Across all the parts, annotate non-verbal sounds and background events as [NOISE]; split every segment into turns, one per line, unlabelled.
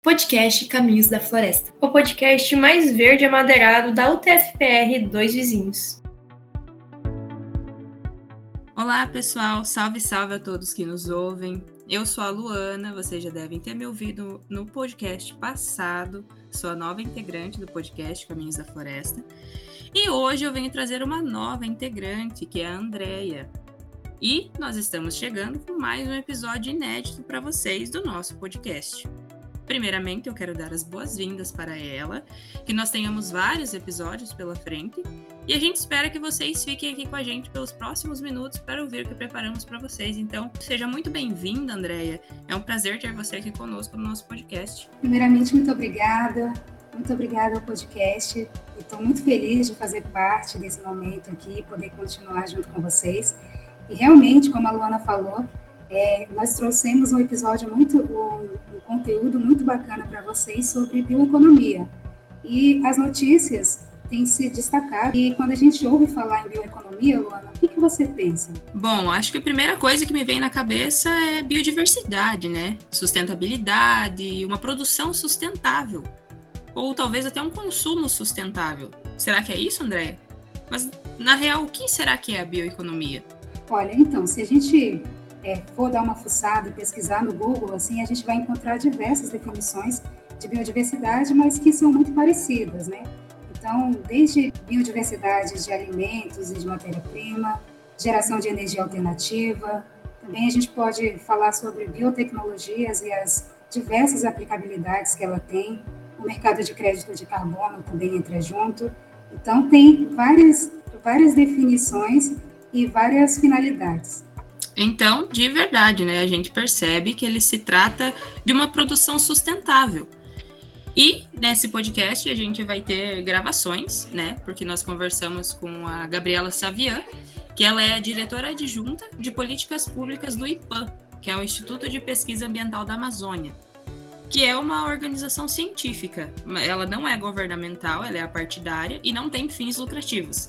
Podcast Caminhos da Floresta, o podcast mais verde amadeirado da UTFPR Dois Vizinhos.
Olá, pessoal. Salve, salve a todos que nos ouvem. Eu sou a Luana, vocês já devem ter me ouvido no podcast passado. Sou a nova integrante do podcast Caminhos da Floresta. E hoje eu venho trazer uma nova integrante, que é a Andrea. E nós estamos chegando com mais um episódio inédito para vocês do nosso podcast. Primeiramente, eu quero dar as boas-vindas para ela, que nós tenhamos vários episódios pela frente e a gente espera que vocês fiquem aqui com a gente pelos próximos minutos para ouvir o que preparamos para vocês. Então, seja muito bem-vinda, Andréia. É um prazer ter você aqui conosco no nosso podcast.
Primeiramente, muito obrigada. Muito obrigada ao podcast. Estou muito feliz de fazer parte desse momento aqui, poder continuar junto com vocês. E realmente, como a Luana falou, é, nós trouxemos um episódio muito, um conteúdo muito bacana para vocês sobre bioeconomia. E as notícias têm se destacado. E quando a gente ouve falar em bioeconomia, Luana, o que, que você pensa?
Bom, acho que a primeira coisa que me vem na cabeça é biodiversidade, né? Sustentabilidade, uma produção sustentável. Ou talvez até um consumo sustentável. Será que é isso, André? Mas, na real, o que será que é a bioeconomia?
Olha, então, se a gente é, for dar uma fuçada e pesquisar no Google, assim, a gente vai encontrar diversas definições de biodiversidade, mas que são muito parecidas, né? Então, desde biodiversidade de alimentos e de matéria-prima, geração de energia alternativa, também a gente pode falar sobre biotecnologias e as diversas aplicabilidades que ela tem, o mercado de crédito de carbono também entra junto. Então, tem várias, várias definições e várias finalidades.
Então, de verdade, né, a gente percebe que ele se trata de uma produção sustentável. E nesse podcast a gente vai ter gravações, né? Porque nós conversamos com a Gabriela Savian, que ela é a diretora adjunta de políticas públicas do IPAM, que é o Instituto de Pesquisa Ambiental da Amazônia, que é uma organização científica. Ela não é governamental, ela é partidária e não tem fins lucrativos.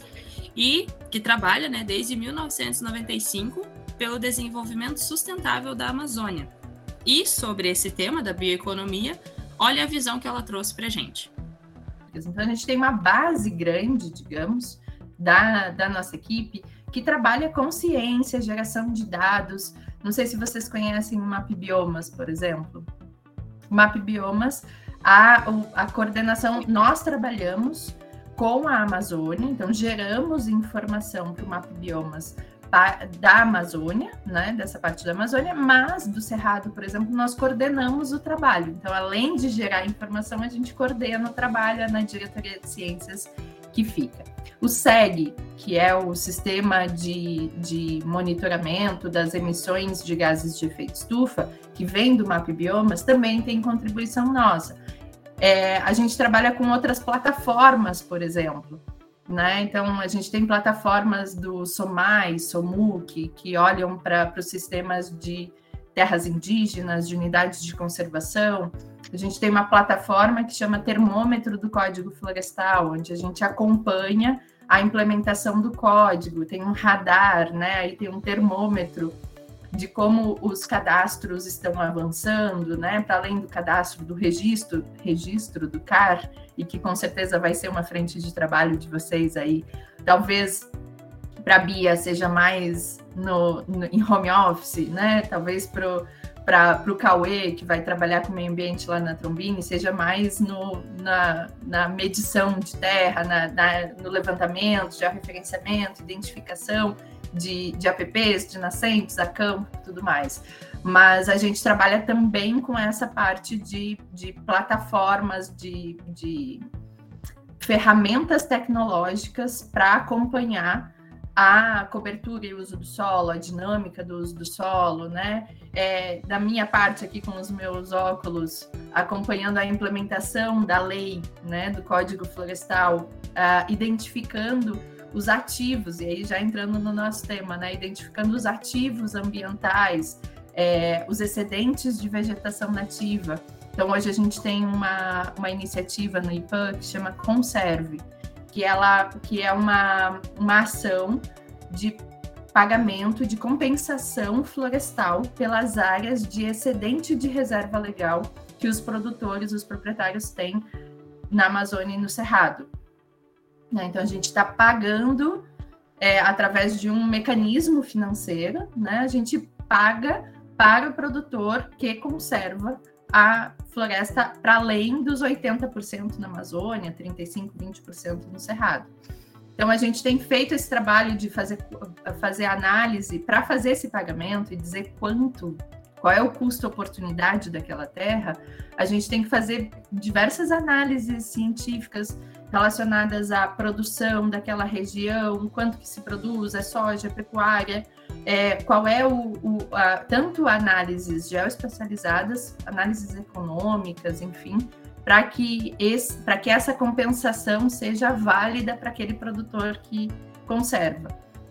E que trabalha, né, desde 1995 pelo desenvolvimento sustentável da Amazônia. E sobre esse tema da bioeconomia, olha a visão que ela trouxe para a gente.
Então, a gente tem uma base grande, digamos, da, da nossa equipe que trabalha com ciência, geração de dados. Não sei se vocês conhecem o Map Biomas, por exemplo. O Map Biomas, a, a coordenação, nós trabalhamos com a Amazônia, então geramos informação para o Map Biomas da Amazônia, né, dessa parte da Amazônia, mas do Cerrado, por exemplo, nós coordenamos o trabalho. Então, além de gerar informação, a gente coordena o trabalho na diretoria de ciências que fica. O SEG, que é o sistema de, de monitoramento das emissões de gases de efeito estufa, que vem do MAP Biomas, também tem contribuição nossa. É, a gente trabalha com outras plataformas, por exemplo. Né? Então, a gente tem plataformas do SOMAI, SOMUC, que olham para os sistemas de terras indígenas, de unidades de conservação. A gente tem uma plataforma que chama Termômetro do Código Florestal, onde a gente acompanha a implementação do código. Tem um radar, né? Aí tem um termômetro de como os cadastros estão avançando, né? Para além do cadastro do registro, registro do CAR, e que com certeza vai ser uma frente de trabalho de vocês aí. Talvez para a Bia seja mais no, no, em home office, né? Talvez para o Cauê, que vai trabalhar com o meio ambiente lá na Trombini, seja mais no, na, na medição de terra, na, na, no levantamento, georreferenciamento, identificação de, de apps, de nascentes, a campo tudo mais. Mas a gente trabalha também com essa parte de, de plataformas, de, de ferramentas tecnológicas para acompanhar a cobertura e uso do solo, a dinâmica do uso do solo, né? É, da minha parte aqui com os meus óculos, acompanhando a implementação da lei, né, do Código Florestal, uh, identificando os ativos, e aí já entrando no nosso tema, né, identificando os ativos ambientais, é, os excedentes de vegetação nativa. Então, hoje a gente tem uma, uma iniciativa no IPAN que chama Conserve, que, ela, que é uma, uma ação de pagamento de compensação florestal pelas áreas de excedente de reserva legal que os produtores, os proprietários têm na Amazônia e no Cerrado. Né? Então, a gente está pagando é, através de um mecanismo financeiro, né? a gente paga para o produtor que conserva a floresta para além dos 80% na Amazônia, 35%, 20% no Cerrado. Então, a gente tem feito esse trabalho de fazer, fazer análise para fazer esse pagamento e dizer quanto, qual é o custo-oportunidade daquela terra. A gente tem que fazer diversas análises científicas relacionadas à produção daquela região, quanto que se produz, é soja, é pecuária, é, qual é o, o a, tanto análises geoespacializadas, análises econômicas, enfim, para que, esse, que essa compensação seja válida para aquele produtor que conserva.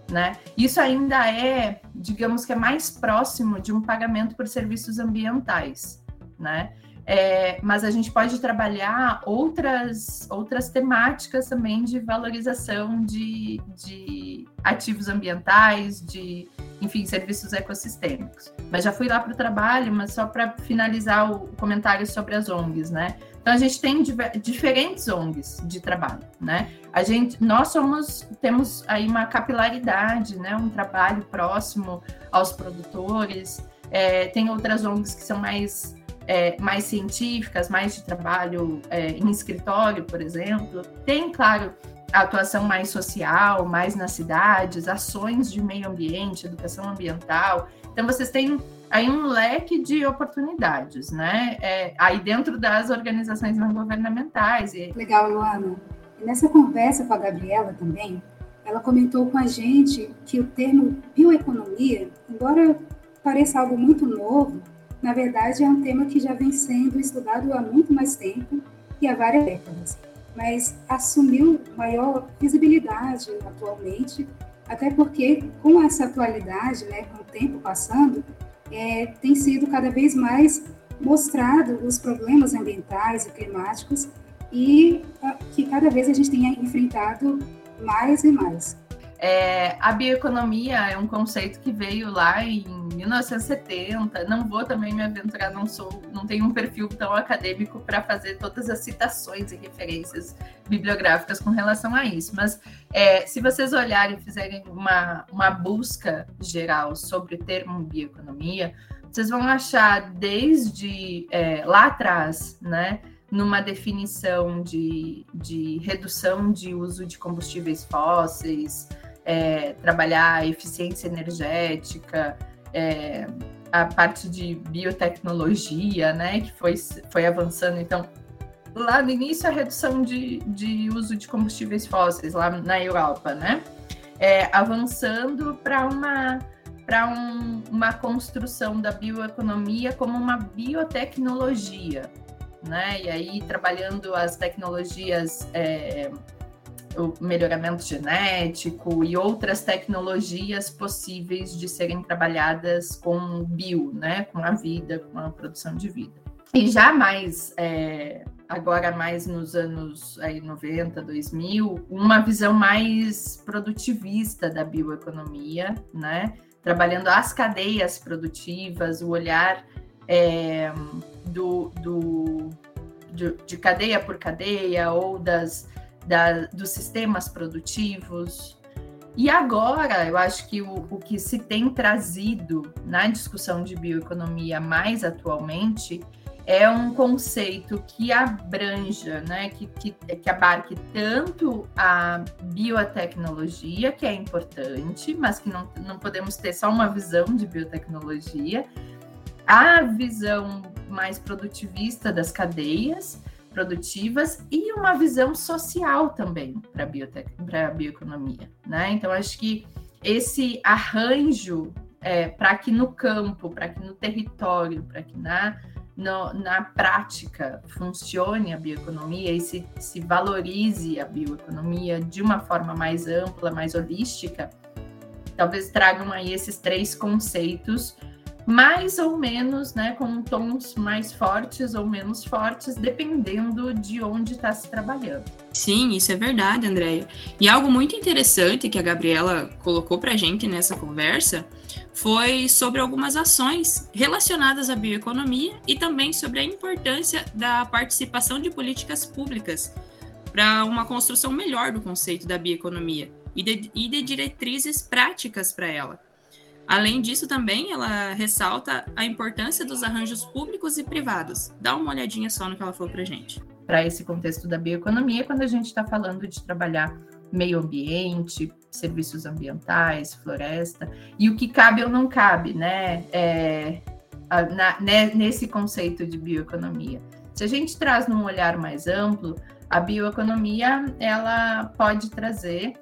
Né? Isso ainda é, digamos que é mais próximo de um pagamento por serviços ambientais, né? É, mas a gente pode trabalhar outras, outras temáticas também de valorização de, de ativos ambientais, de, enfim, serviços ecossistêmicos. Mas já fui lá para o trabalho, mas só para finalizar o comentário sobre as ONGs, né? Então a gente tem diferentes ONGs de trabalho, né? A gente, nós somos, temos aí uma capilaridade, né? Um trabalho próximo aos produtores. É, tem outras ONGs que são mais é, mais científicas, mais de trabalho é, em escritório, por exemplo. Tem, claro, atuação mais social, mais nas cidades, ações de meio ambiente, educação ambiental. Então, vocês têm aí um leque de oportunidades, né? É, aí dentro das organizações não governamentais. E...
Legal, Luana. Nessa conversa com a Gabriela também, ela comentou com a gente que o termo bioeconomia, embora pareça algo muito novo, na verdade é um tema que já vem sendo estudado há muito mais tempo e há várias décadas, mas assumiu maior visibilidade atualmente, até porque com essa atualidade, né, com o tempo passando, é, tem sido cada vez mais mostrado os problemas ambientais e climáticos e a, que cada vez a gente tem enfrentado mais e mais.
É, a bioeconomia é um conceito que veio lá em 1970. Não vou também me aventurar, não sou, não tenho um perfil tão acadêmico para fazer todas as citações e referências bibliográficas com relação a isso. Mas é, se vocês olharem e fizerem uma, uma busca geral sobre o termo bioeconomia, vocês vão achar desde é, lá atrás, né? numa definição de, de redução de uso de combustíveis fósseis, é, trabalhar eficiência energética, é, a parte de biotecnologia, né, que foi, foi avançando. Então, lá no início, a redução de, de uso de combustíveis fósseis, lá na Europa, né, é, avançando para uma para um, uma construção da bioeconomia como uma biotecnologia, né? E aí trabalhando as tecnologias é, o melhoramento genético e outras tecnologias possíveis de serem trabalhadas com bio, né, com a vida, com a produção de vida. E já mais, é, agora mais nos anos aí, 90, 2000, uma visão mais produtivista da bioeconomia, né, trabalhando as cadeias produtivas, o olhar é, do, do de, de cadeia por cadeia ou das da, dos sistemas produtivos. E agora, eu acho que o, o que se tem trazido na discussão de bioeconomia mais atualmente é um conceito que abranja, né, que, que, que, abarque tanto a biotecnologia, que é importante, mas que não, não podemos ter só uma visão de biotecnologia, a visão mais produtivista das cadeias produtivas e uma visão social também para a bioeconomia, né? Então acho que esse arranjo é, para que no campo, para que no território, para que na, no, na prática funcione a bioeconomia e se, se valorize a bioeconomia de uma forma mais ampla, mais holística, talvez tragam aí esses três conceitos mais ou menos, né, com tons mais fortes ou menos fortes, dependendo de onde está se trabalhando.
Sim, isso é verdade, Andréia. E algo muito interessante que a Gabriela colocou para a gente nessa conversa foi sobre algumas ações relacionadas à bioeconomia e também sobre a importância da participação de políticas públicas para uma construção melhor do conceito da bioeconomia e de, e de diretrizes práticas para ela. Além disso, também ela ressalta a importância dos arranjos públicos e privados. Dá uma olhadinha só no que ela falou para gente.
Para esse contexto da bioeconomia, quando a gente está falando de trabalhar meio ambiente, serviços ambientais, floresta, e o que cabe ou não cabe, né? É, na, né, nesse conceito de bioeconomia. Se a gente traz num olhar mais amplo, a bioeconomia ela pode trazer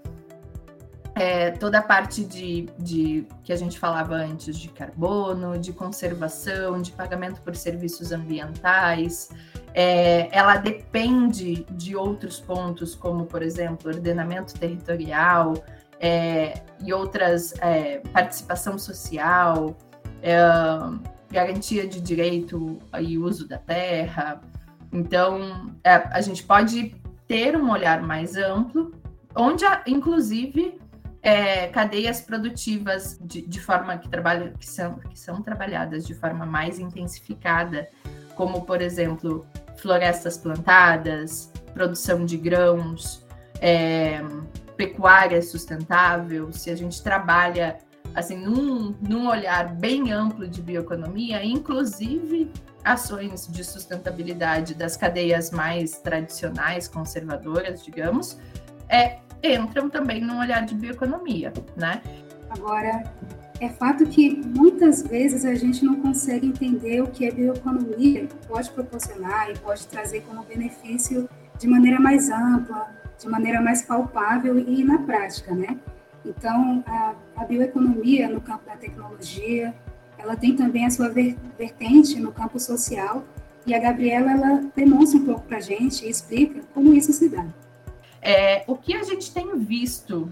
é, toda a parte de, de que a gente falava antes de carbono, de conservação, de pagamento por serviços ambientais, é, ela depende de outros pontos, como, por exemplo, ordenamento territorial é, e outras, é, participação social, é, garantia de direito e uso da terra. Então, é, a gente pode ter um olhar mais amplo, onde, inclusive, é, cadeias produtivas de, de forma que trabalham, que são, que são trabalhadas de forma mais intensificada, como por exemplo florestas plantadas, produção de grãos, é, pecuária sustentável, se a gente trabalha assim num, num olhar bem amplo de bioeconomia, inclusive ações de sustentabilidade das cadeias mais tradicionais, conservadoras, digamos, é, entram também no olhar de bioeconomia, né?
Agora, é fato que muitas vezes a gente não consegue entender o que a bioeconomia pode proporcionar e pode trazer como benefício de maneira mais ampla, de maneira mais palpável e na prática, né? Então, a, a bioeconomia no campo da tecnologia, ela tem também a sua vertente no campo social e a Gabriela ela demonstra um pouco para a gente e explica como isso se dá.
É, o que a gente tem visto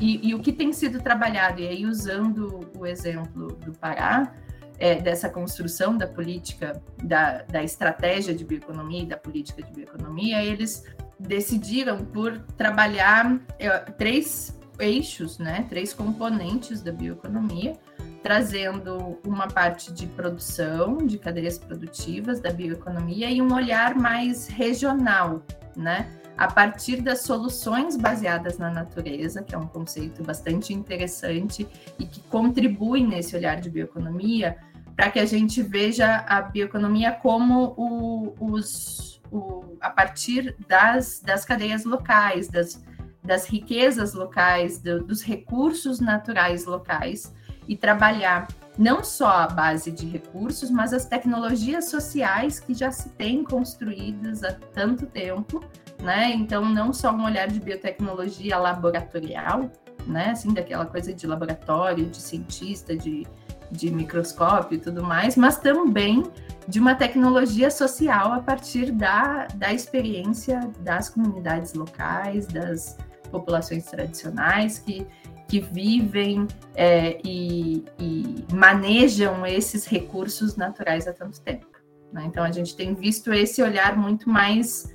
e, e, o que tem sido trabalhado, e aí usando o exemplo do Pará, é, dessa construção da política, da, da estratégia de bioeconomia e da política de bioeconomia, eles decidiram por trabalhar é, três eixos, né, três componentes da bioeconomia, trazendo uma parte de produção, de cadeias produtivas da bioeconomia e um olhar mais regional, né? A partir das soluções baseadas na natureza, que é um conceito bastante interessante e que contribui nesse olhar de bioeconomia, para que a gente veja a bioeconomia como o, os, o, a partir das, das cadeias locais, das, das riquezas locais, do, dos recursos naturais locais, e trabalhar não só a base de recursos, mas as tecnologias sociais que já se têm construídas há tanto tempo né? Então, não só um olhar de biotecnologia laboratorial, né? Assim, daquela coisa de laboratório, de cientista, de, de microscópio e tudo mais, mas também de uma tecnologia social a partir da, da experiência das comunidades locais, das populações tradicionais que, que vivem é, e, e, manejam esses recursos naturais há tanto tempo. Né? Então, a gente tem visto esse olhar muito mais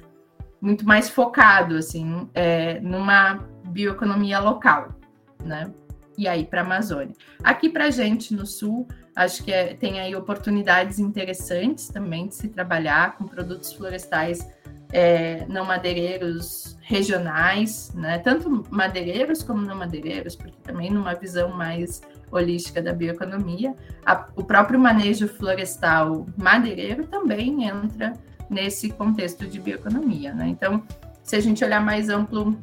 muito mais focado assim é, numa bioeconomia local, né? E aí para a Amazônia. Aqui para a gente no Sul, acho que é, tem aí oportunidades interessantes também de se trabalhar com produtos florestais é, não madeireiros regionais, né? Tanto madeireiros como não madeireiros, porque também numa visão mais holística da bioeconomia, a, o próprio manejo florestal madeireiro também entra nesse contexto de bioeconomia. Né? Então, se a gente olhar mais amplo,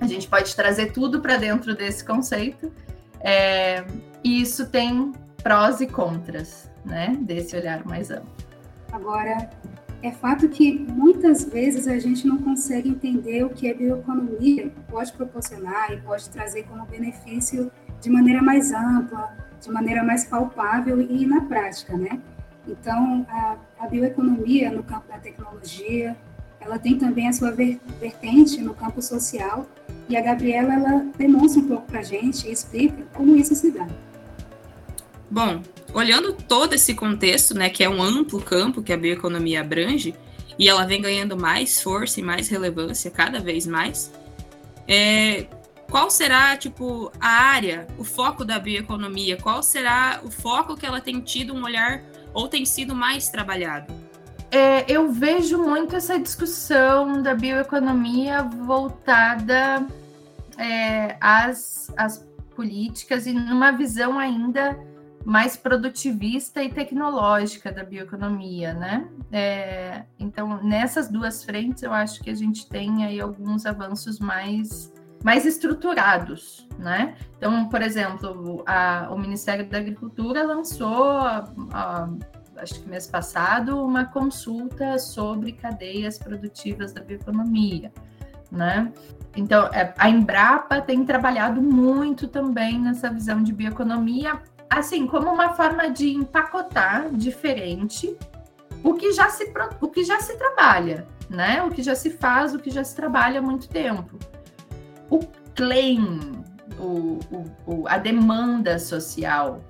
a gente pode trazer tudo para dentro desse conceito, é, e isso tem prós e contras, né, desse olhar mais amplo.
Agora, é fato que muitas vezes a gente não consegue entender o que a bioeconomia pode proporcionar e pode trazer como benefício de maneira mais ampla, de maneira mais palpável e na prática, né? Então, a, a bioeconomia no campo da tecnologia, ela tem também a sua vertente no campo social, e a Gabriela ela demonstra um pouco para a gente e explica como isso se dá.
Bom, olhando todo esse contexto, né, que é um amplo campo que a bioeconomia abrange, e ela vem ganhando mais força e mais relevância cada vez mais, é, qual será, tipo, a área, o foco da bioeconomia? Qual será o foco que ela tem tido um olhar ou tem sido mais trabalhado?
É, eu vejo muito essa discussão da bioeconomia voltada é, às, às políticas e numa visão ainda mais produtivista e tecnológica da bioeconomia, né? É, então, nessas duas frentes, eu acho que a gente tem aí alguns avanços mais, mais estruturados, né? Então, por exemplo, a, o Ministério da Agricultura lançou a, a, acho que mês passado, uma consulta sobre cadeias produtivas da bioeconomia, né? Então, é, a Embrapa tem trabalhado muito também nessa visão de bioeconomia, assim, como uma forma de empacotar diferente o que já se, o que já se trabalha, né? O que já se faz, o que já se trabalha há muito tempo. O claim, o, o, a demanda social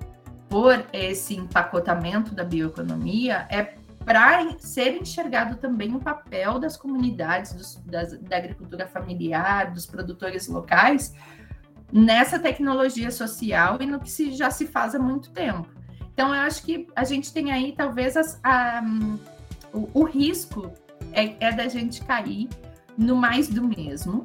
por esse empacotamento da bioeconomia é para ser enxergado também o papel das comunidades, dos, das, da agricultura familiar, dos produtores locais, nessa tecnologia social e no que se, já se faz há muito tempo. Então, eu acho que a gente tem aí, talvez, as, a, o, o, risco é, é da gente cair no mais do mesmo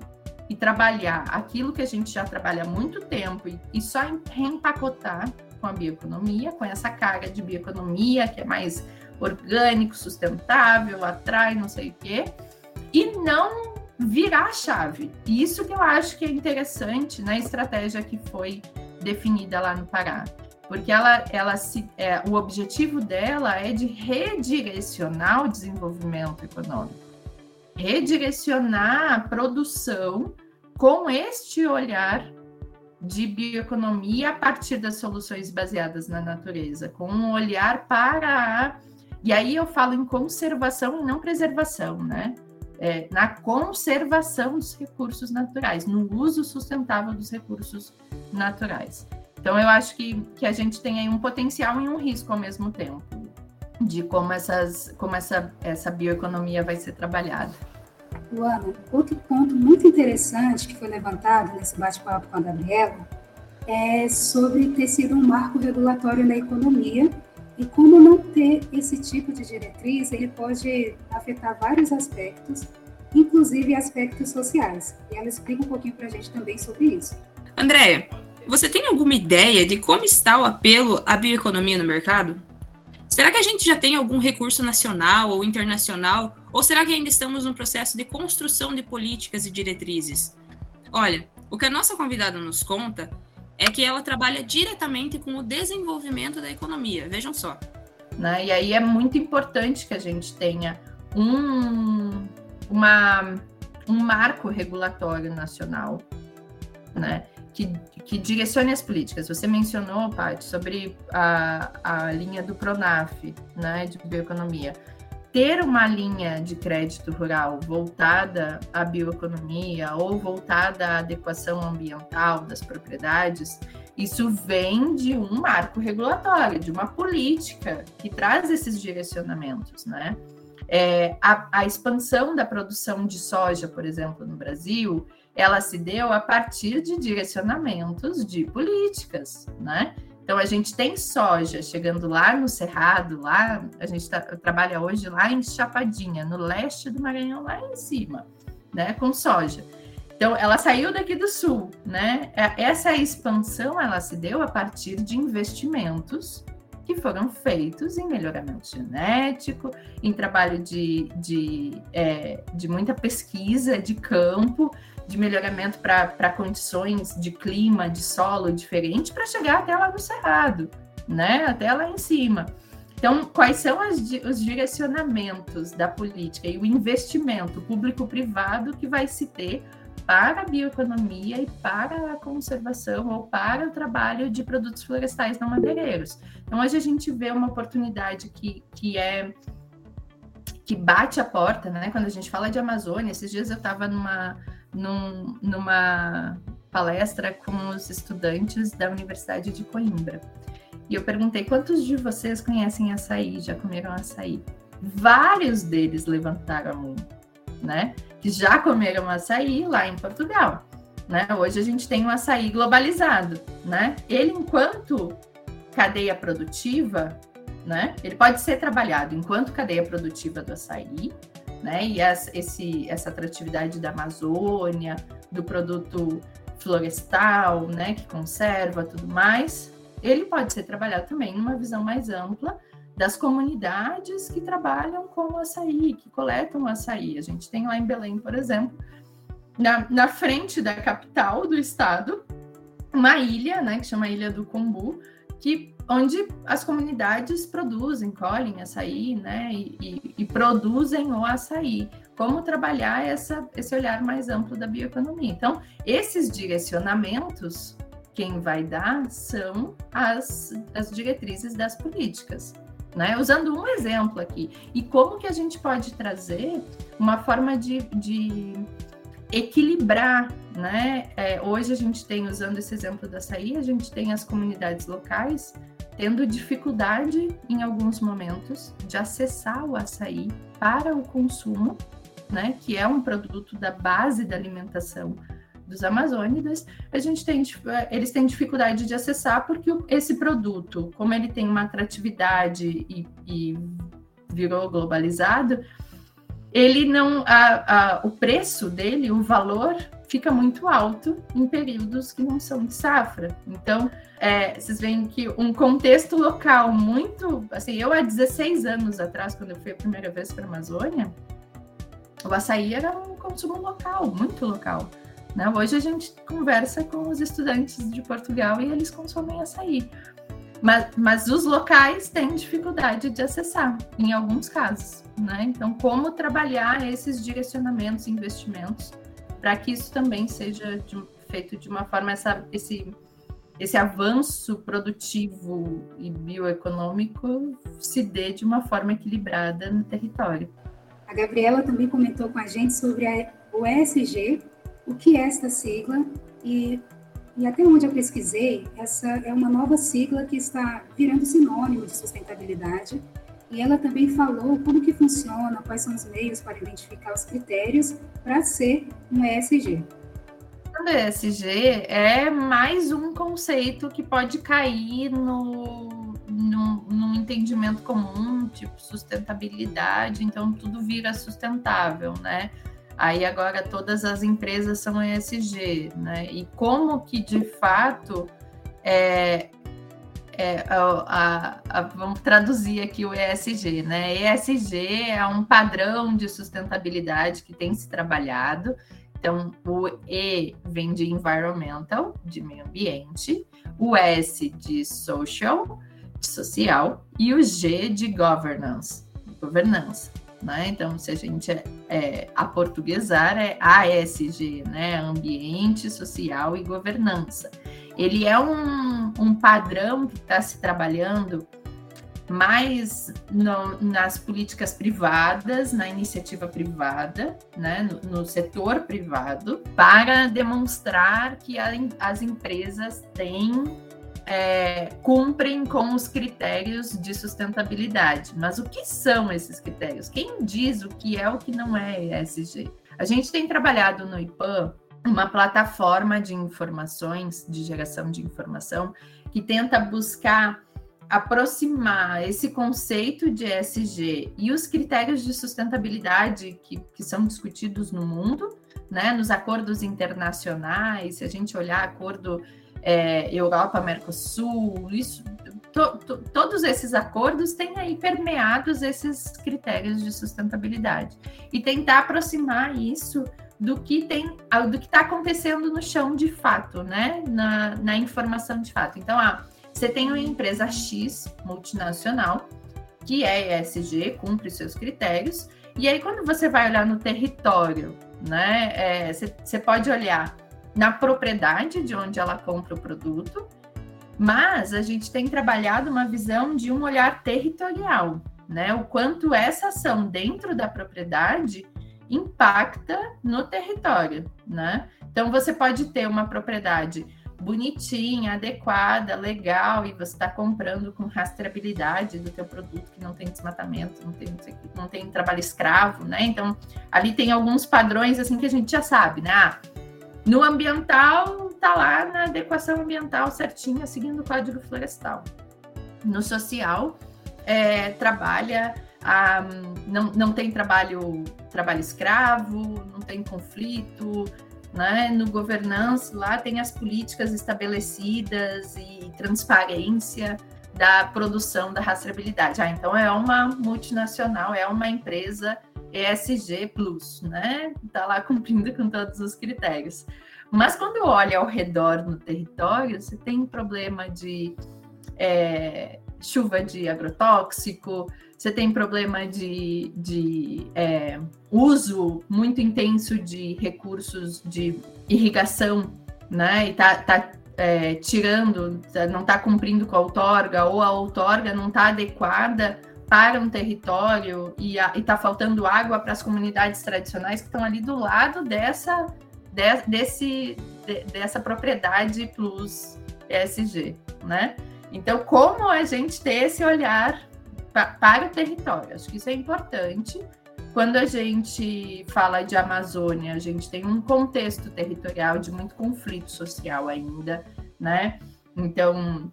e trabalhar aquilo que a gente já trabalha há muito tempo e, e só reempacotar com a bioeconomia, com essa carga de bioeconomia que é mais orgânico, sustentável, atrai não sei o quê, e não virar a chave. E isso que eu acho que é interessante na estratégia que foi definida lá no Pará. Porque ela, ela se, é, o objetivo dela é de redirecionar o desenvolvimento econômico, redirecionar a produção com este olhar de bioeconomia a partir das soluções baseadas na natureza, com um olhar para a. E aí eu falo em conservação e não preservação, né? É, na conservação dos recursos naturais, no uso sustentável dos recursos naturais. Então, eu acho que, que a gente tem aí um potencial e um risco ao mesmo tempo de como, essas, como essa, essa bioeconomia vai ser trabalhada.
Luana, outro ponto muito interessante que foi levantado nesse bate-papo com a Gabriela é sobre ter sido um marco regulatório na economia e como não ter esse tipo de diretriz, ele pode afetar vários aspectos, inclusive aspectos sociais. E ela explica um pouquinho para a gente também sobre isso.
Andréia, você tem alguma ideia de como está o apelo à bioeconomia no mercado? Será que a gente já tem algum recurso nacional ou internacional? Ou será que ainda estamos num processo de construção de políticas e diretrizes? Olha, o que a nossa convidada nos conta é que ela trabalha diretamente com o desenvolvimento da economia. Vejam só.
Né? E aí é muito importante que a gente tenha um, uma, um marco regulatório nacional, né? Que, que direcione as políticas. Você mencionou, Paty, sobre a, a linha do PRONAF, né, de bioeconomia. Ter uma linha de crédito rural voltada à bioeconomia ou voltada à adequação ambiental das propriedades, isso vem de um marco regulatório, de uma política que traz esses direcionamentos, né? É, a, a, expansão da produção de soja, por exemplo, no Brasil, ela se deu a partir de direcionamentos de políticas, né? Então a gente tem soja chegando lá no Cerrado, lá a gente tá, trabalha hoje lá em Chapadinha, no leste do Maranhão, lá em cima, né? Com soja. Então ela saiu daqui do sul, né? É, essa expansão ela se deu a partir de investimentos que foram feitos em melhoramento genético, em trabalho de, de, é, de muita pesquisa de campo, de melhoramento para condições de clima, de solo diferente, para chegar até lá no Cerrado, né? Até lá em cima. Então, quais são as, os direcionamentos da política e o investimento público-privado que vai se ter para a bioeconomia e para a conservação ou para o trabalho de produtos florestais não madeireiros. Então, hoje a gente vê uma oportunidade que, que é que bate a porta, né? Quando a gente fala de Amazônia, esses dias eu estava numa num, numa palestra com os estudantes da Universidade de Coimbra. E eu perguntei quantos de vocês conhecem açaí, já comeram açaí? Vários deles levantaram a mão, né? Que já comeram açaí lá em Portugal. Né? Hoje a gente tem um açaí globalizado, né? Ele, enquanto cadeia produtiva, né? Ele pode ser trabalhado enquanto cadeia produtiva do açaí, né? E as, esse, essa atratividade da Amazônia, do produto florestal, né? Que conserva tudo mais, ele pode ser trabalhado também numa visão mais ampla das comunidades que trabalham com o açaí, que coletam o açaí. A gente tem lá em Belém, por exemplo, na, na frente da capital do estado, uma ilha, né, que chama Ilha do Combu, que onde as comunidades produzem, colhem açaí, né, e, e, e, produzem o açaí. Como trabalhar essa, esse olhar mais amplo da bioeconomia. Então, esses direcionamentos, quem vai dar são as, as diretrizes das políticas. Né? Usando um exemplo aqui. E como que a gente pode trazer uma forma de, de equilibrar, né? É, hoje a gente tem, usando esse exemplo da açaí, a gente tem as comunidades locais tendo dificuldade em alguns momentos de acessar o açaí para o consumo, né? Que é um produto da base da alimentação dos amazônidas, a gente tem, eles têm dificuldade de acessar porque esse produto, como ele tem uma atratividade e, e virou globalizado, ele não, a, a, o preço dele, o valor fica muito alto em períodos que não são de safra. Então, é, vocês veem que um contexto local muito, assim, eu há 16 anos atrás, quando eu fui a primeira vez para a Amazônia, o açaí era um consumo local, muito local. Né? Hoje a gente conversa com os estudantes de Portugal e eles consomem açaí. Mas, mas os locais têm dificuldade de acessar, em alguns casos. Né? Então, como trabalhar esses direcionamentos, investimentos, para que isso também seja de, feito de uma forma, essa, esse, esse avanço produtivo e bioeconômico se dê de uma forma equilibrada no território.
A Gabriela também comentou com a gente sobre a, o ESG, o que é esta sigla e, e até onde eu pesquisei, essa é uma nova sigla que está virando sinônimo de sustentabilidade e ela também falou como que funciona, quais são os meios para identificar os critérios para ser um ESG.
O ESG é mais um conceito que pode cair no, no, entendimento comum, tipo sustentabilidade, então tudo vira sustentável, né? Aí agora todas as empresas são ESG, né? E como que de fato é, é a, a, a, vamos traduzir aqui o ESG, né? ESG é um padrão de sustentabilidade que tem se trabalhado. Então, o E vem de environmental, de meio ambiente, o S de social, de social, e o G de governance, governança né? Então, se a gente é, é, aportuguesar, é ASG, né? Ambiente, Social e Governança. Ele é um, um padrão que está se trabalhando mais no, nas políticas privadas, na iniciativa privada, né, no, no setor privado, para demonstrar que a, as empresas têm é, cumprem com os critérios de sustentabilidade. Mas o que são esses critérios? Quem diz o que é o que não é ESG? A gente tem trabalhado no IPAM uma plataforma de informações, de geração de informação, que tenta buscar aproximar esse conceito de ESG e os critérios de sustentabilidade que, que são discutidos no mundo, né, nos acordos internacionais, se a gente olhar acordo é, Europa, Mercosul, isso, to, to, todos esses acordos têm aí permeados esses critérios de sustentabilidade. E tentar aproximar isso do que tem, do que está acontecendo no chão de fato, né? Na, na informação de fato. Então, ah, você tem uma empresa X multinacional que é ESG, cumpre seus critérios, e aí quando você vai olhar no território, né? É, você, você pode olhar na propriedade de onde ela compra o produto, mas a gente tem trabalhado uma visão de um olhar territorial, né? O quanto essa ação dentro da propriedade impacta no território, né? Então você pode ter uma propriedade bonitinha, adequada, legal, e você está comprando com rastreabilidade do teu produto, que não tem desmatamento, não tem, não tem trabalho escravo, né? Então, ali tem alguns padrões, assim, que a gente já sabe, né? Ah, No ambiental, está lá na adequação ambiental certinha, seguindo o Código Florestal. No social, é, trabalha, a, não, não tem trabalho, trabalho escravo, não tem conflito, né? No governance, lá tem as políticas estabelecidas e transparência da produção da rastreabilidade. Ah, então é uma multinacional, é uma empresa ESG Plus, né? Está lá cumprindo com todos os critérios. Mas quando olha ao redor no território, você tem problema de é, chuva de agrotóxico, você tem problema de, de é, uso muito intenso de recursos de irrigação, né? E tá, tá é, tirando, não está cumprindo com a outorga, ou a outorga não está adequada para um território e está faltando água para as comunidades tradicionais que estão ali do lado dessa, de, desse, de, dessa propriedade plus ESG, né? Então, como a gente ter esse olhar para o território? Acho que isso é importante. Quando a gente fala de Amazônia, a gente tem um contexto territorial de muito conflito social ainda, né? Então,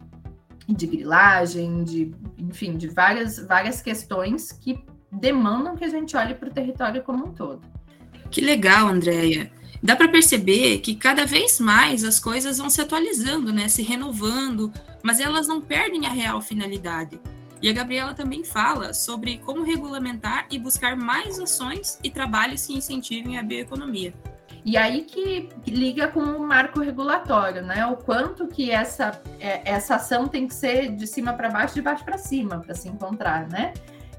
de grilagem, de, enfim, de várias, várias questões que demandam que a gente olhe para o território como um todo.
Que legal, Andréia. Dá para perceber que cada vez mais as coisas vão se atualizando, né, se renovando, mas elas não perdem a real finalidade. E a Gabriela também fala sobre como regulamentar e buscar mais ações e trabalhos que incentivem a bioeconomia.
E aí que liga com o marco regulatório, né? O quanto que essa, é, essa ação tem que ser de cima para baixo, de baixo para cima, para se encontrar, né?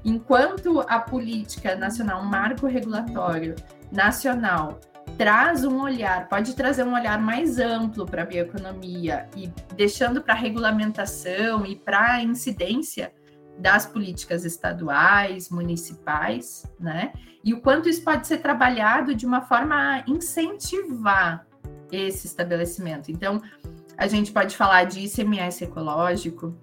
Enquanto a política nacional, um marco regulatório nacional, traz um olhar, pode trazer um olhar mais amplo para a bioeconomia e deixando para regulamentação e para incidência das políticas estaduais, municipais, né? E o quanto isso pode ser trabalhado de uma forma a incentivar esse estabelecimento. Então, a gente pode falar de ICMS ecológico,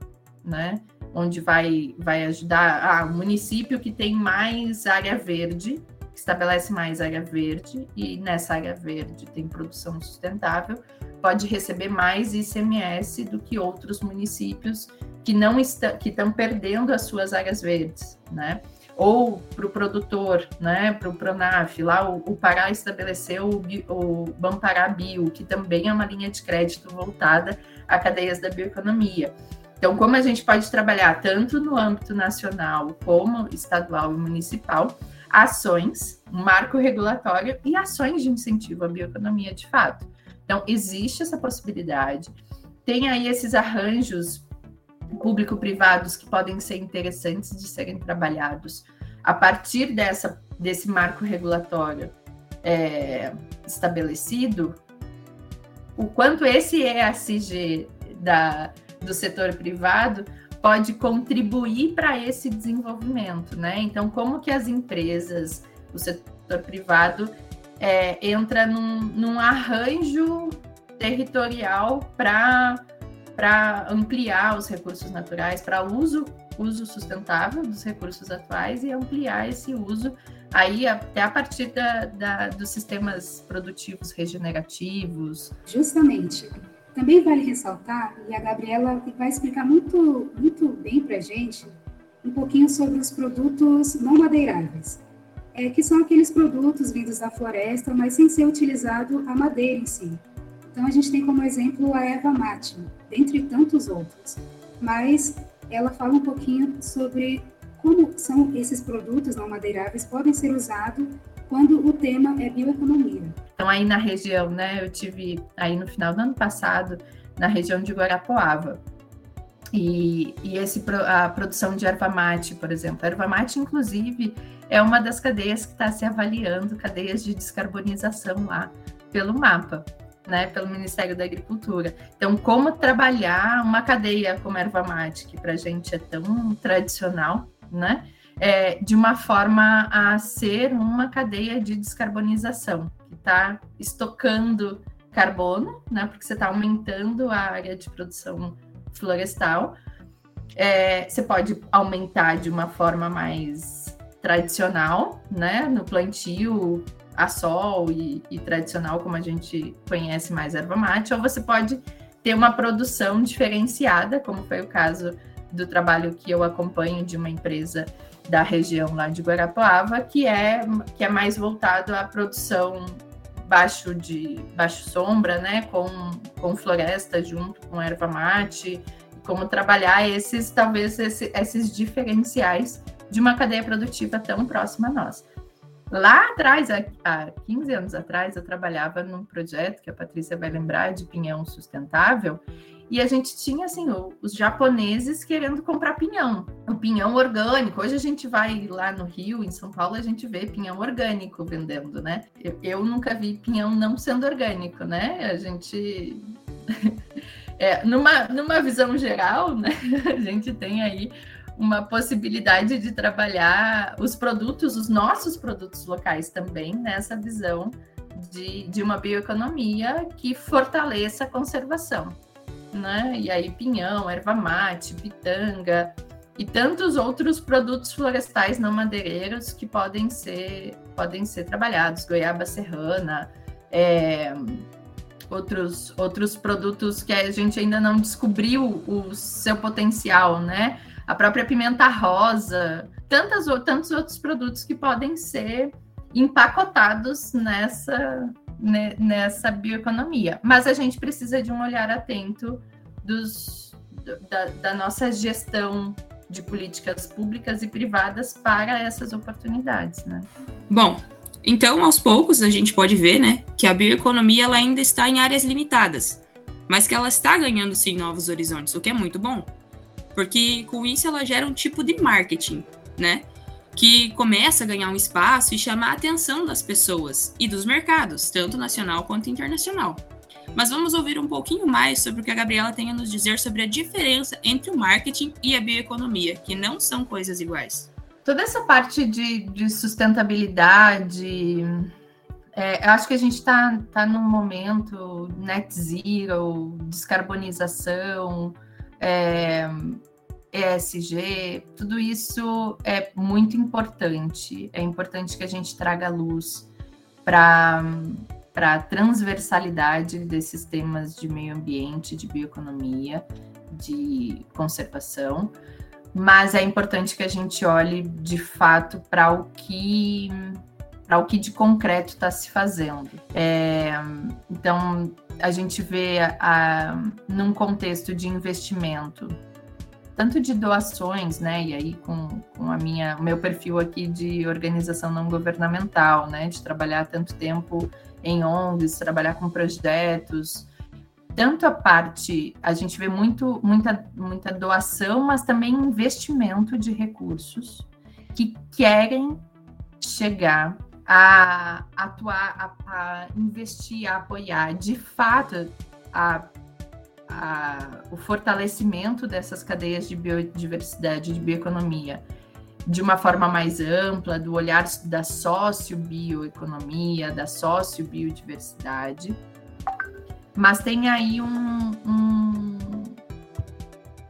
né? Onde vai, vai ajudar ah, o município que tem mais área verde, estabelece mais área verde, e nessa área verde tem produção sustentável, pode receber mais ICMS do que outros municípios que não estão que estão perdendo as suas áreas verdes, né? Ou para o produtor, né? Para o Pronaf, lá o, o Pará estabeleceu o, o Bampará Bio, que também é uma linha de crédito voltada a cadeias da bioeconomia. Então, como a gente pode trabalhar tanto no âmbito nacional como estadual e municipal, ações, marco regulatório e ações de incentivo à bioeconomia de fato. Então, existe essa possibilidade. Tem aí esses arranjos público-privados que podem ser interessantes de serem trabalhados a partir dessa, desse marco regulatório é, estabelecido, o quanto esse ESG da, do setor privado pode contribuir para esse desenvolvimento, né? Então, como que as empresas, o setor privado, é, entra num, num arranjo territorial para ampliar os recursos naturais, para uso uso sustentável dos recursos atuais e ampliar esse uso aí até a partir da, da, dos sistemas produtivos regenerativos.
Justamente. Também vale ressaltar, e a Gabriela vai explicar muito, muito bem para a gente, um pouquinho sobre os produtos não madeiráveis, é, que são aqueles produtos vindos da floresta, mas sem ser utilizado a madeira em si. Então, a gente tem como exemplo a erva mate, dentre tantos outros. Mas ela fala um pouquinho sobre como são esses produtos não madeiráveis podem ser usados quando o tema é bioeconomia.
Então, aí na região, né, eu tive aí no final do ano passado, na região de Guarapuava. E, e esse, a produção de erva mate, por exemplo. A erva mate, inclusive, é uma das cadeias que está se avaliando, cadeias de descarbonização lá pelo mapa né, pelo Ministério da Agricultura. Então, como trabalhar uma cadeia como a erva mate, que para a gente é tão tradicional, né, é, de uma forma a ser uma cadeia de descarbonização, que está estocando carbono, né, porque você está aumentando a área de produção florestal. É, você pode aumentar de uma forma mais tradicional, né, no plantio a sol e, e, tradicional, como a gente conhece mais erva mate, ou você pode ter uma produção diferenciada, como foi o caso do trabalho que eu acompanho de uma empresa da região lá de Guarapuava, que é, que é mais voltado à produção baixo de baixo sombra, né, com, com floresta junto com erva mate, como trabalhar esses talvez esse, esses diferenciais de uma cadeia produtiva tão próxima a nós. Lá atrás, há 15 anos atrás, eu trabalhava num projeto que a Patrícia vai lembrar de pinhão sustentável, e a gente tinha assim os japoneses querendo comprar pinhão, o pinhão orgânico. Hoje a gente vai lá no Rio, em São Paulo, a gente vê pinhão orgânico vendendo, né? Eu, eu nunca vi pinhão não sendo orgânico, né? A gente [LAUGHS] é, numa, numa visão geral, né? [LAUGHS] A gente tem aí uma possibilidade de trabalhar os produtos, os nossos produtos locais também, nessa visão de, de uma bioeconomia que fortaleça a conservação. Né? E aí, pinhão, erva mate, pitanga e tantos outros produtos florestais não madeireiros que podem ser, podem ser trabalhados, goiaba serrana, é, outros, outros produtos que a gente ainda não descobriu o seu potencial, né? a própria pimenta rosa, tantas, tantos outros produtos que podem ser empacotados nessa, nessa bioeconomia. Mas a gente precisa de um olhar atento dos, da, da nossa gestão de políticas públicas e privadas para essas oportunidades, né?
Bom, então aos poucos a gente pode ver, né, que a bioeconomia ela ainda está em áreas limitadas, mas que ela está ganhando sim novos horizontes, o que é muito bom. Porque com isso ela gera um tipo de marketing, né? Que começa a ganhar um espaço e chamar a atenção das pessoas e dos mercados, tanto nacional quanto internacional. Mas vamos ouvir um pouquinho mais sobre o que a Gabriela tem a nos dizer sobre a diferença entre o marketing e a bioeconomia, que não são coisas iguais.
Toda essa parte de, de sustentabilidade, é, eu acho que a gente está tá num momento net zero, descarbonização, é, ESG, tudo isso é muito importante. É importante que a gente traga luz para a transversalidade desses temas de meio ambiente, de bioeconomia, de conservação, mas é importante que a gente olhe de fato para o que para o que de concreto está se fazendo. É, então, a gente vê a, num contexto de investimento, tanto de doações, né, e aí com, com a minha, o meu perfil aqui de organização não governamental, né, de trabalhar tanto tempo em ONGs, trabalhar com projetos, tanto a parte, a gente vê muito, muita, muita doação, mas também investimento de recursos que querem chegar a atuar, a, a investir, a apoiar de fato a, a, o fortalecimento dessas cadeias de biodiversidade, de bioeconomia, de uma forma mais ampla, do olhar da sócio-bioeconomia, da sócio-biodiversidade. Mas tem aí um, um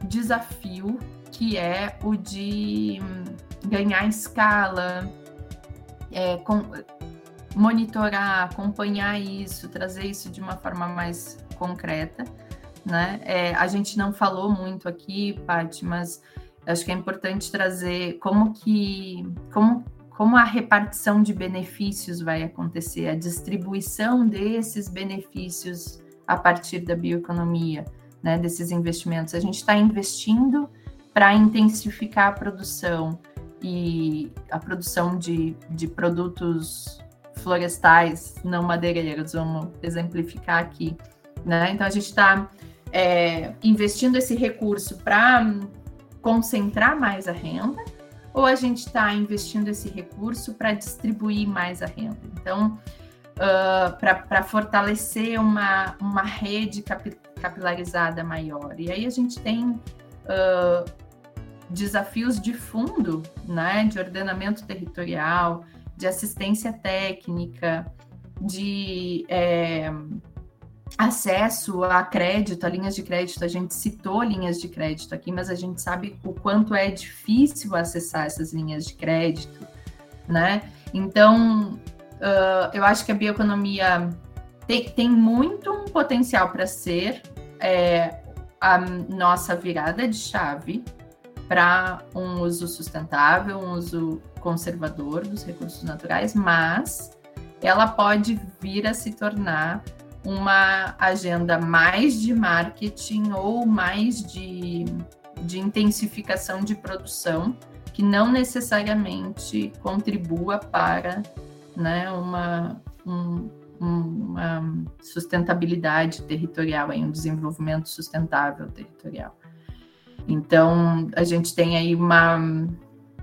desafio que é o de ganhar escala, é, com, monitorar, acompanhar isso, trazer isso de uma forma mais concreta, né? É, a gente não falou muito aqui, Paty, mas acho que é importante trazer como que como como a repartição de benefícios vai acontecer, a distribuição desses benefícios a partir da bioeconomia, né, desses investimentos. A gente está investindo para intensificar a produção, e a produção de, de produtos florestais não madeireiros, vamos exemplificar aqui. Né? Então, a gente está é, investindo esse recurso para concentrar mais a renda, ou a gente está investindo esse recurso para distribuir mais a renda. Então, uh, para fortalecer uma, uma rede capilarizada maior. E aí a gente tem uh, desafios de fundo, né, de ordenamento territorial, de assistência técnica, de é, acesso a crédito, a linhas de crédito. A gente citou linhas de crédito aqui, mas a gente sabe o quanto é difícil acessar essas linhas de crédito, né? Então, uh, eu acho que a bioeconomia tem, tem muito um potencial para ser é, a nossa virada de chave para um uso sustentável, um uso conservador dos recursos naturais, mas ela pode vir a se tornar uma agenda mais de marketing ou mais de, de intensificação de produção, que não necessariamente contribua para né, uma, um, uma sustentabilidade territorial, um desenvolvimento sustentável territorial. Então, a gente tem aí uma,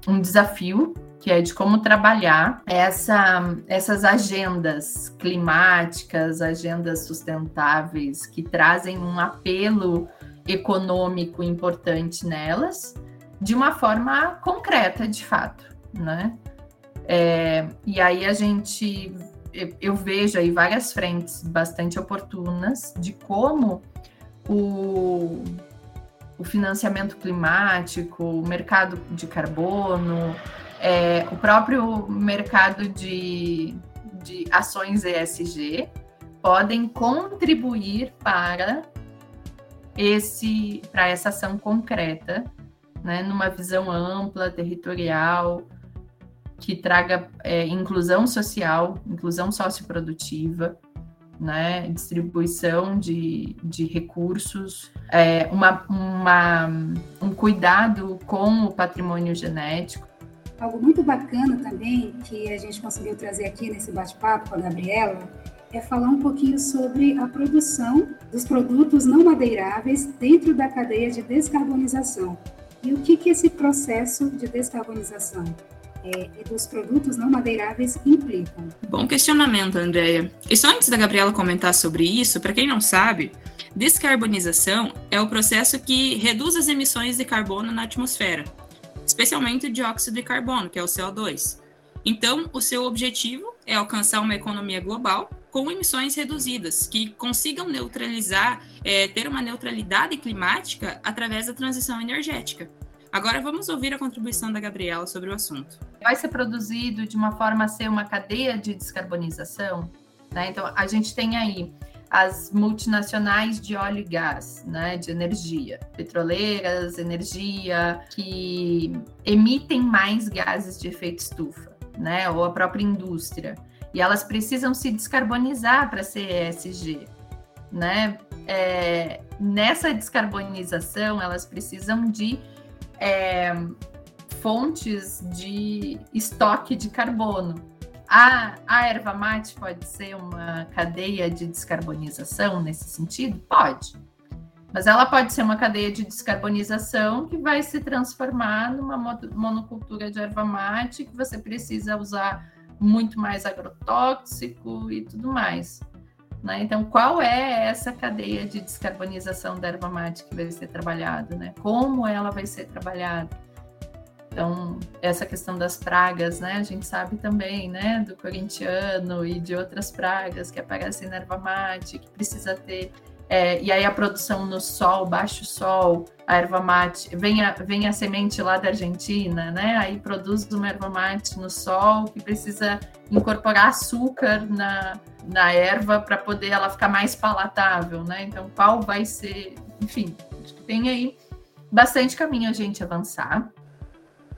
um desafio que é de como trabalhar essa, essas agendas climáticas, agendas sustentáveis, que trazem um apelo econômico importante nelas, de uma forma concreta, de fato, né? É, e aí a gente, eu vejo aí várias frentes bastante oportunas de como o, o financiamento climático, o mercado de carbono, é, o próprio mercado de, de ações ESG podem contribuir para esse para essa ação concreta, né, numa visão ampla, territorial, que traga é, inclusão social, inclusão socioprodutiva, né, distribuição de, de recursos, é, uma, uma, um cuidado com o patrimônio genético.
Algo muito bacana também que a gente conseguiu trazer aqui nesse bate-papo com a Gabriela é falar um pouquinho sobre a produção dos produtos não madeiráveis dentro da cadeia de descarbonização. E o que, que esse processo de descarbonização é, dos produtos não madeiráveis implicam?
Bom questionamento, Andréia. E só antes da Gabriela comentar sobre isso, para quem não sabe, descarbonização é o processo que reduz as emissões de carbono na atmosfera, especialmente o dióxido de carbono, que é o CO2. Então, o seu objetivo é alcançar uma economia global com emissões reduzidas, que consigam neutralizar, é, ter uma neutralidade climática através da transição energética. Agora vamos ouvir a contribuição da Gabriela sobre o assunto.
Vai ser produzido de uma forma a ser uma cadeia de descarbonização? Né? Então, a gente tem aí as multinacionais de óleo e gás, né, de energia, petroleiras, energia, que emitem mais gases de efeito estufa, né, ou a própria indústria. E elas precisam se descarbonizar para ser ESG, né? É, nessa descarbonização, elas precisam de é, fontes de estoque de carbono. A, a erva mate pode ser uma cadeia de descarbonização nesse sentido? Pode. Mas ela pode ser uma cadeia de descarbonização que vai se transformar numa monocultura de erva mate que você precisa usar muito mais agrotóxico e tudo mais. Né? Então, qual é essa cadeia de descarbonização da erva mate que vai ser trabalhada? Né? Como ela vai ser trabalhada? Então, essa questão das pragas, né? A gente sabe também, né? Do corintiano e de outras pragas que aparecem na erva mate, que precisa ter é, e aí a produção no sol, baixo sol, a erva mate, vem a, vem a semente lá da Argentina, né? Aí produz uma erva mate no sol que precisa incorporar açúcar na, na erva para poder ela ficar mais palatável, né? Então, qual vai ser, enfim, acho que tem aí bastante caminho a gente avançar.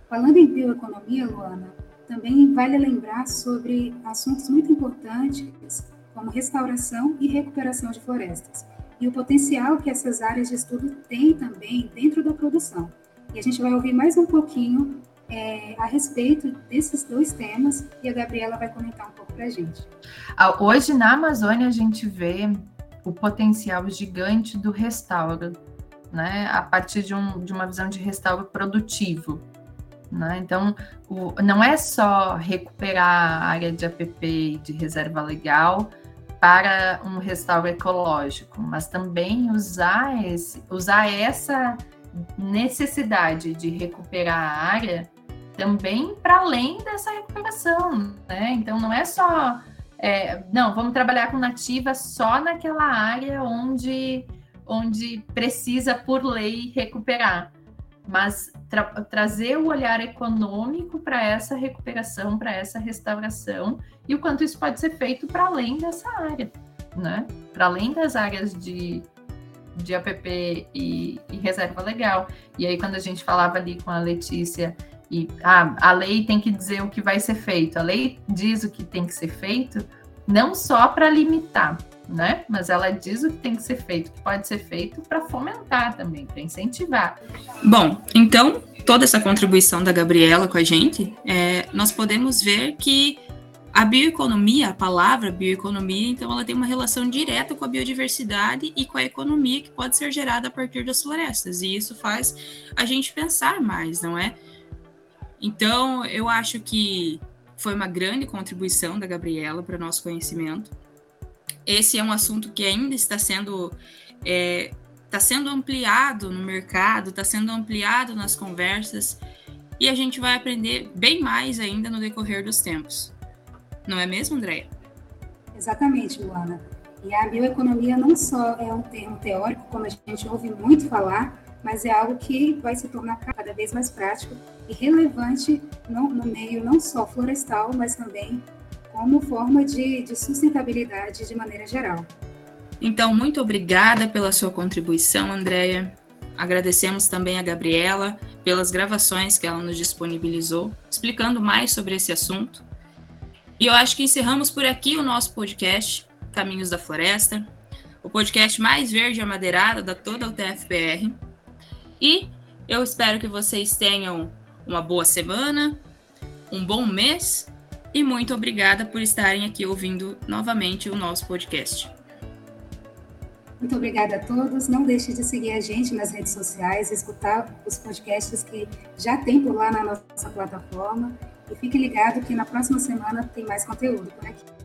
Falando em bioeconomia, Luana, também vale lembrar sobre assuntos muito importantes como restauração e recuperação de florestas e o potencial que essas áreas de estudo têm também dentro da produção. E a gente vai ouvir mais um pouquinho é, a respeito desses dois temas e a Gabriela vai comentar um pouco para a gente.
Ah, hoje na Amazônia a gente vê o potencial gigante do restauro, né, a partir de, um, de uma visão de restauro produtivo. Né? Então, o, não é só recuperar a área de APP de reserva legal, para um restauro ecológico, mas também usar, esse, usar essa necessidade de recuperar a área também para além dessa recuperação, né? Então não é só é, não, vamos trabalhar com nativa só naquela área onde onde precisa por lei recuperar, mas tra trazer o olhar econômico para essa recuperação, para essa restauração e o quanto isso pode ser feito para além dessa área, né? Para além das áreas de, de APP e, e, reserva legal. E aí, quando a gente falava ali com a Letícia, e ah, a lei tem que dizer o que vai ser feito, a lei diz o que tem que ser feito, não só para limitar, né? Mas ela diz o que tem que ser feito, que pode ser feito para fomentar também, para incentivar.
Bom, então toda essa contribuição da Gabriela com a gente, é, nós podemos ver que a bioeconomia, a palavra bioeconomia, então ela tem uma relação direta com a biodiversidade e com a economia que pode ser gerada a partir das florestas. E isso faz a gente pensar mais, não é? Então, eu acho que foi uma grande contribuição da Gabriela para o nosso conhecimento. Esse é um assunto que ainda está sendo é, está sendo ampliado no mercado, está sendo ampliado nas conversas e a gente vai aprender bem mais ainda no decorrer dos tempos. Não é mesmo, Andréia?
Exatamente, Luana. E a bioeconomia não só é um termo teórico, como a gente ouve muito falar, mas é algo que vai se tornar cada vez mais prático e relevante no, no meio não só florestal, mas também como forma de, de sustentabilidade de maneira geral.
Então, muito obrigada pela sua contribuição, Andréia. Agradecemos também a Gabriela pelas gravações que ela nos disponibilizou, explicando mais sobre esse assunto. E eu acho que encerramos por aqui o nosso podcast Caminhos da Floresta, o podcast mais verde e amadeirado da toda o TFPR. E eu espero que vocês tenham uma boa semana, um bom mês e muito obrigada por estarem aqui ouvindo novamente o nosso podcast.
Muito obrigada a todos. Não deixe de seguir a gente nas redes sociais, escutar os podcasts que já tem por lá na nossa plataforma. E fique ligado que na próxima semana tem mais conteúdo por aqui.